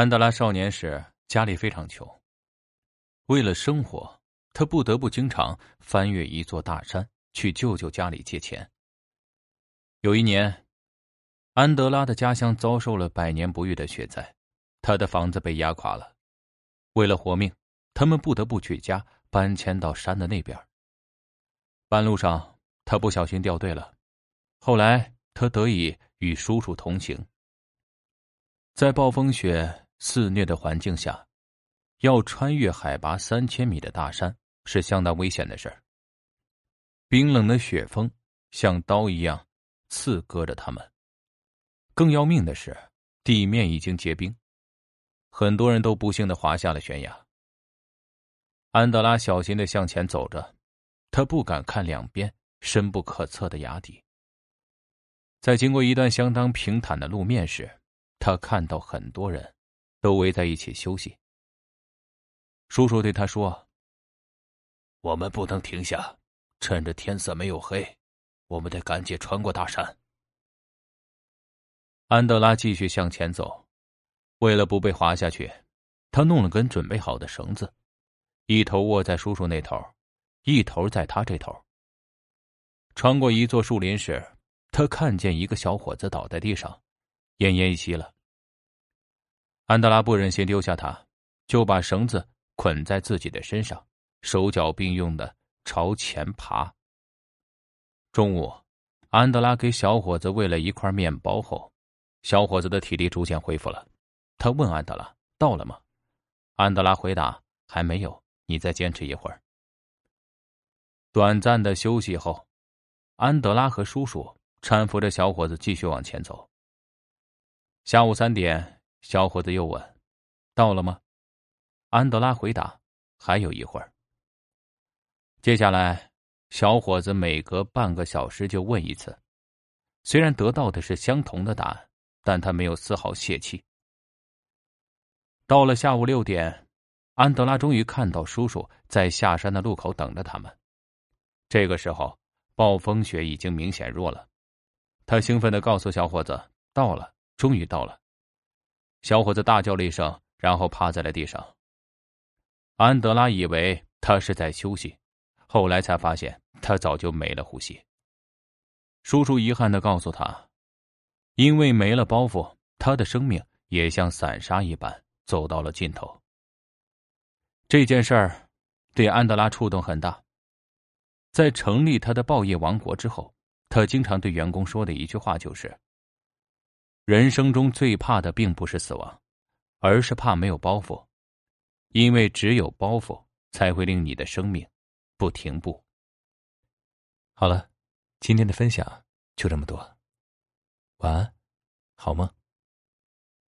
安德拉少年时家里非常穷，为了生活，他不得不经常翻越一座大山去舅舅家里借钱。有一年，安德拉的家乡遭受了百年不遇的雪灾，他的房子被压垮了。为了活命，他们不得不举家搬迁到山的那边。半路上，他不小心掉队了，后来他得以与叔叔同行。在暴风雪肆虐的环境下，要穿越海拔三千米的大山是相当危险的事儿。冰冷的雪峰像刀一样刺割着他们。更要命的是，地面已经结冰，很多人都不幸的滑下了悬崖。安德拉小心的向前走着，他不敢看两边深不可测的崖底。在经过一段相当平坦的路面时，他看到很多人，都围在一起休息。叔叔对他说：“我们不能停下，趁着天色没有黑，我们得赶紧穿过大山。”安德拉继续向前走，为了不被滑下去，他弄了根准备好的绳子，一头握在叔叔那头，一头在他这头。穿过一座树林时，他看见一个小伙子倒在地上。奄奄一息了。安德拉不忍心丢下他，就把绳子捆在自己的身上，手脚并用的朝前爬。中午，安德拉给小伙子喂了一块面包后，小伙子的体力逐渐恢复了。他问安德拉：“到了吗？”安德拉回答：“还没有，你再坚持一会儿。”短暂的休息后，安德拉和叔叔搀扶着小伙子继续往前走。下午三点，小伙子又问：“到了吗？”安德拉回答：“还有一会儿。”接下来，小伙子每隔半个小时就问一次，虽然得到的是相同的答案，但他没有丝毫泄气。到了下午六点，安德拉终于看到叔叔在下山的路口等着他们。这个时候，暴风雪已经明显弱了。他兴奋的告诉小伙子：“到了。”终于到了，小伙子大叫了一声，然后趴在了地上。安德拉以为他是在休息，后来才发现他早就没了呼吸。叔叔遗憾的告诉他，因为没了包袱，他的生命也像散沙一般走到了尽头。这件事儿对安德拉触动很大。在成立他的报业王国之后，他经常对员工说的一句话就是。人生中最怕的并不是死亡，而是怕没有包袱，因为只有包袱才会令你的生命不停步。好了，今天的分享就这么多，晚安，好梦。